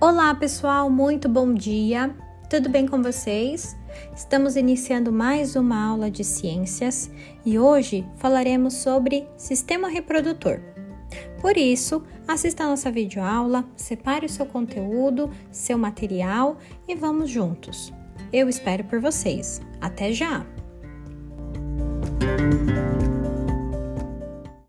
Olá, pessoal, muito bom dia. Tudo bem com vocês? Estamos iniciando mais uma aula de ciências e hoje falaremos sobre sistema reprodutor. Por isso, assista a nossa videoaula, separe o seu conteúdo, seu material e vamos juntos. Eu espero por vocês. Até já!